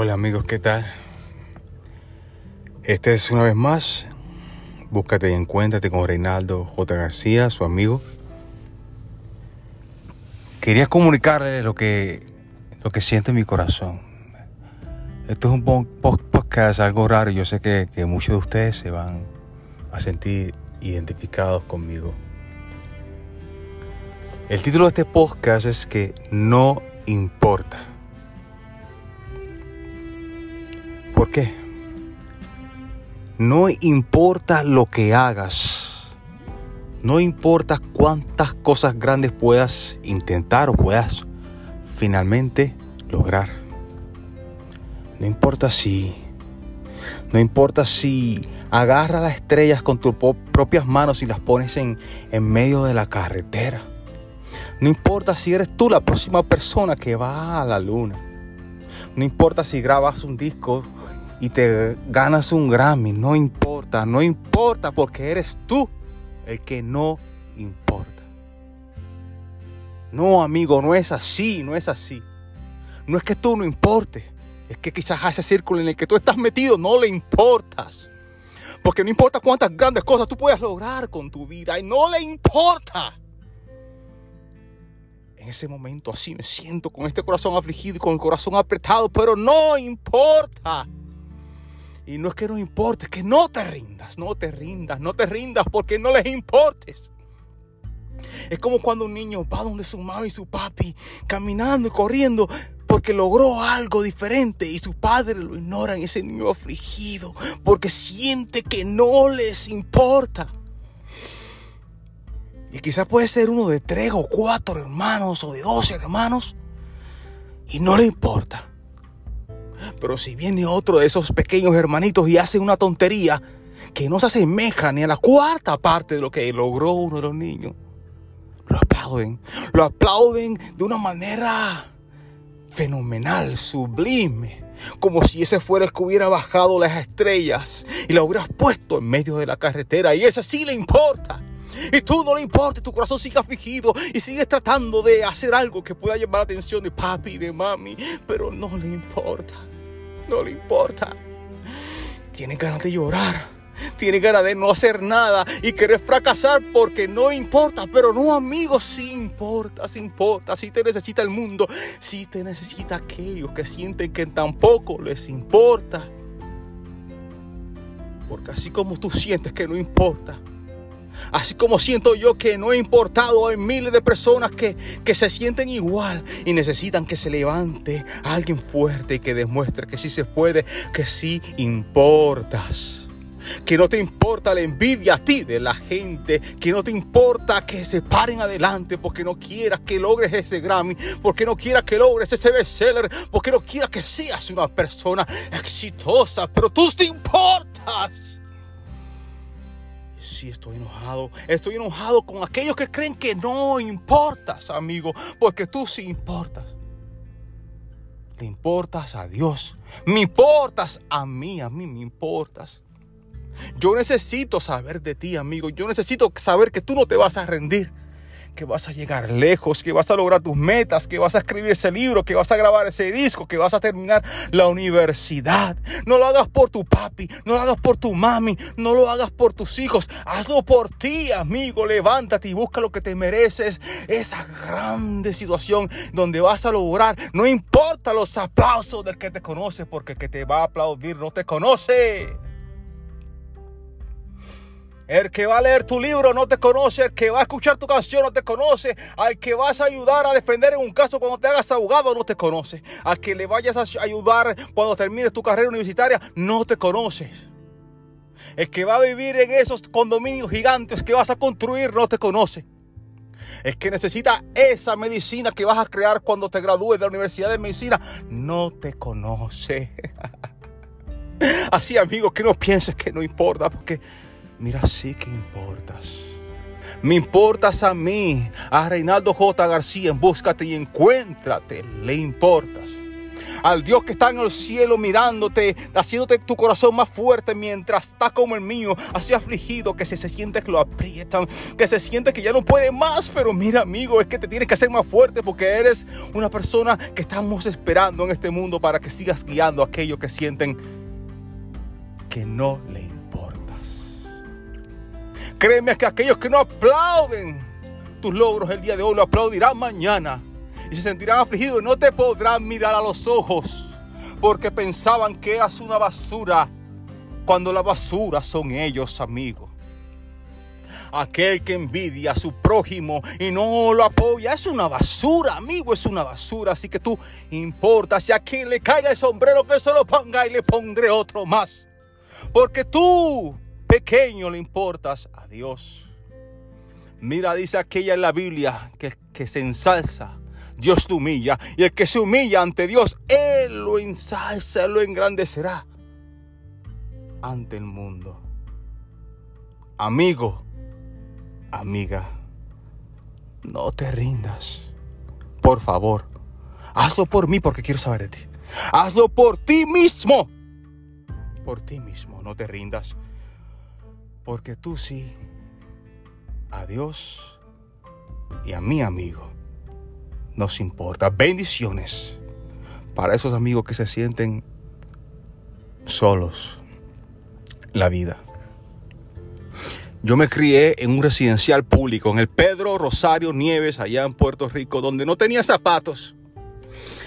Hola amigos, ¿qué tal? Este es una vez más, búscate y encuéntrate con Reinaldo J. García, su amigo. Quería comunicarle lo que, lo que siento en mi corazón. Esto es un podcast algo raro, yo sé que, que muchos de ustedes se van a sentir identificados conmigo. El título de este podcast es que no importa. ¿Por qué? No importa lo que hagas. No importa cuántas cosas grandes puedas intentar o puedas finalmente lograr. No importa si no importa si agarras las estrellas con tus propias manos y las pones en, en, medio de la carretera. No importa si eres tú la próxima persona que va a la luna. No importa si grabas un disco y te ganas un Grammy. No importa, no importa porque eres tú el que no importa. No, amigo, no es así, no es así. No es que tú no importes. Es que quizás a ese círculo en el que tú estás metido no le importas. Porque no importa cuántas grandes cosas tú puedas lograr con tu vida y no le importa en ese momento así me siento con este corazón afligido y con el corazón apretado, pero no importa. Y no es que no importe, que no te rindas, no te rindas, no te rindas porque no les importes. Es como cuando un niño va donde su mamá y su papi, caminando y corriendo, porque logró algo diferente y su padre lo ignora en ese niño afligido, porque siente que no les importa. Y quizás puede ser uno de tres o cuatro hermanos o de doce hermanos. Y no le importa. Pero si viene otro de esos pequeños hermanitos y hace una tontería que no se asemeja ni a la cuarta parte de lo que logró uno de los niños, lo aplauden. Lo aplauden de una manera fenomenal, sublime. Como si ese fuera el que hubiera bajado las estrellas y la hubieras puesto en medio de la carretera. Y ese sí le importa. Y tú no le importa, tu corazón sigue afligido y sigues tratando de hacer algo que pueda llamar la atención de papi y de mami, pero no le importa, no le importa. Tiene ganas de llorar, tiene ganas de no hacer nada y querer fracasar porque no importa, pero no amigos, sí importa, sí importa, sí te necesita el mundo, sí te necesita aquellos que sienten que tampoco les importa. Porque así como tú sientes que no importa, Así como siento yo que no he importado, hay miles de personas que, que se sienten igual y necesitan que se levante alguien fuerte y que demuestre que sí se puede, que sí importas. Que no te importa la envidia a ti de la gente, que no te importa que se paren adelante porque no quieras que logres ese Grammy, porque no quieras que logres ese bestseller, porque no quieras que seas una persona exitosa, pero tú te importas sí estoy enojado. Estoy enojado con aquellos que creen que no importas, amigo, porque tú sí importas. Te importas a Dios. Me importas a mí, a mí me importas. Yo necesito saber de ti, amigo. Yo necesito saber que tú no te vas a rendir que vas a llegar lejos, que vas a lograr tus metas, que vas a escribir ese libro, que vas a grabar ese disco, que vas a terminar la universidad. No lo hagas por tu papi, no lo hagas por tu mami, no lo hagas por tus hijos, hazlo por ti, amigo. Levántate y busca lo que te mereces. Esa grande situación donde vas a lograr, no importa los aplausos del que te conoce, porque el que te va a aplaudir no te conoce. El que va a leer tu libro no te conoce, el que va a escuchar tu canción no te conoce, al que vas a ayudar a defender en un caso cuando te hagas abogado no te conoce, al que le vayas a ayudar cuando termines tu carrera universitaria no te conoce. El que va a vivir en esos condominios gigantes que vas a construir no te conoce. El que necesita esa medicina que vas a crear cuando te gradúes de la Universidad de Medicina no te conoce. Así, amigo, que no pienses que no importa, porque mira, sí que importas. Me importas a mí, a Reinaldo J. García en Búscate y Encuéntrate. Le importas. al Dios que está en el cielo mirándote, haciéndote tu corazón más fuerte mientras está como el mío, así afligido que se, siente que lo aprietan, que se siente que ya no puede más, pero mira amigo, es que te tienes que hacer más fuerte porque eres una persona que estamos esperando en este mundo para que sigas guiando a aquellos que sienten que no le importas. Créeme que aquellos que no aplauden tus logros el día de hoy lo aplaudirán mañana y se sentirán afligidos. No te podrán mirar a los ojos porque pensaban que eras una basura cuando la basura son ellos, amigos. Aquel que envidia a su prójimo y no lo apoya es una basura, amigo, es una basura. Así que tú importa si a quien le caiga el sombrero que se lo ponga y le pondré otro más. Porque tú, pequeño, le importas a Dios. Mira, dice aquella en la Biblia que, que se ensalza Dios te humilla. Y el que se humilla ante Dios, Él lo ensalza, lo engrandecerá ante el mundo. Amigo, amiga, no te rindas. Por favor, hazlo por mí porque quiero saber de ti. Hazlo por ti mismo. Por ti mismo, no te rindas. Porque tú sí, a Dios y a mi amigo nos importa. Bendiciones para esos amigos que se sienten solos. La vida. Yo me crié en un residencial público, en el Pedro Rosario Nieves, allá en Puerto Rico, donde no tenía zapatos.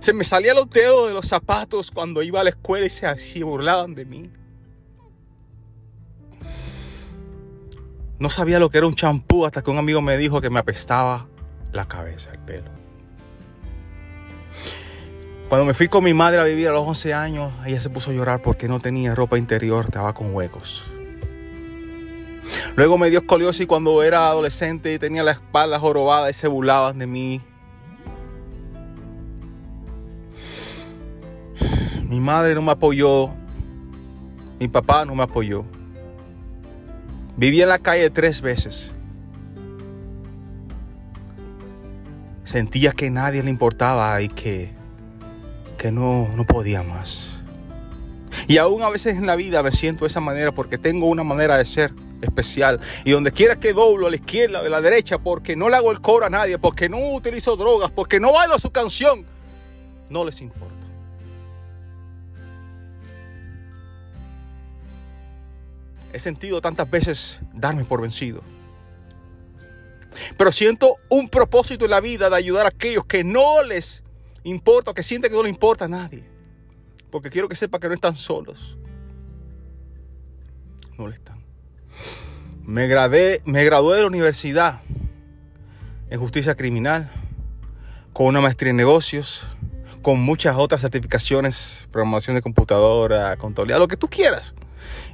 Se me salía los dedos de los zapatos cuando iba a la escuela y se, se burlaban de mí. No sabía lo que era un champú hasta que un amigo me dijo que me apestaba la cabeza, el pelo. Cuando me fui con mi madre a vivir a los 11 años, ella se puso a llorar porque no tenía ropa interior, estaba con huecos. Luego me dio escoliosis cuando era adolescente y tenía la espalda jorobada y se burlaban de mí. Mi madre no me apoyó, mi papá no me apoyó. Viví en la calle tres veces. Sentía que nadie le importaba y que que no, no podía más. Y aún a veces en la vida me siento de esa manera porque tengo una manera de ser especial. Y donde quiera que doblo a la izquierda, a la derecha, porque no le hago el coro a nadie, porque no utilizo drogas, porque no bailo su canción, no les importa. He sentido tantas veces darme por vencido. Pero siento un propósito en la vida de ayudar a aquellos que no les importa, que siente que no le importa a nadie. Porque quiero que sepa que no están solos. No le están. Me, gradué, me gradué de la universidad en justicia criminal, con una maestría en negocios, con muchas otras certificaciones, programación de computadora, contabilidad, lo que tú quieras.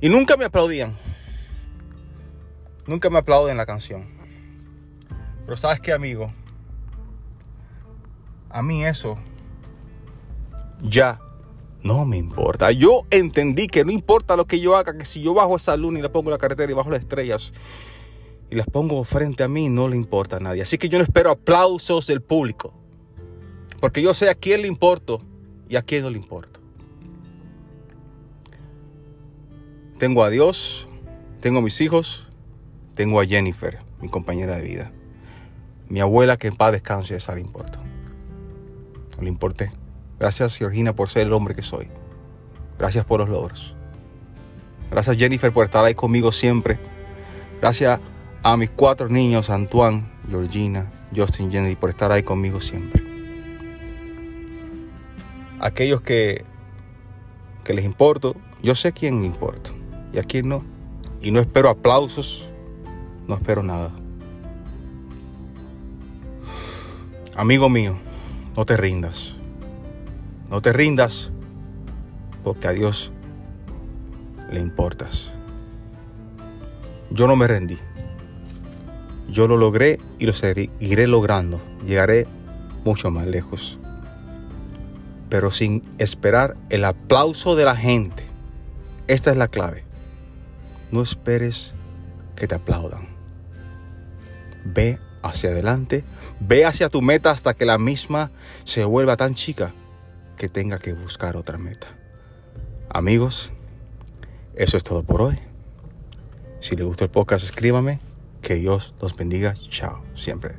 Y nunca me aplaudían. Nunca me aplauden la canción. Pero sabes qué, amigo, a mí eso ya no me importa. Yo entendí que no importa lo que yo haga, que si yo bajo esa luna y la pongo en la carretera y bajo las estrellas y las pongo frente a mí, no le importa a nadie. Así que yo no espero aplausos del público. Porque yo sé a quién le importo y a quién no le importo. Tengo a Dios, tengo a mis hijos, tengo a Jennifer, mi compañera de vida. Mi abuela que en paz descanse, esa le importa no le importé. Gracias Georgina por ser el hombre que soy. Gracias por los logros. Gracias Jennifer por estar ahí conmigo siempre. Gracias a mis cuatro niños, Antoine, Georgina, Justin, Jenny, por estar ahí conmigo siempre. Aquellos que, que les importo, yo sé quién importa y a quién no. Y no espero aplausos, no espero nada. Amigo mío, no te rindas. No te rindas porque a Dios le importas. Yo no me rendí. Yo lo logré y lo seguiré logrando. Llegaré mucho más lejos. Pero sin esperar el aplauso de la gente. Esta es la clave. No esperes que te aplaudan. Ve hacia adelante, ve hacia tu meta hasta que la misma se vuelva tan chica que tenga que buscar otra meta. Amigos, eso es todo por hoy. Si les gustó el podcast, escríbame. Que Dios los bendiga. Chao. Siempre.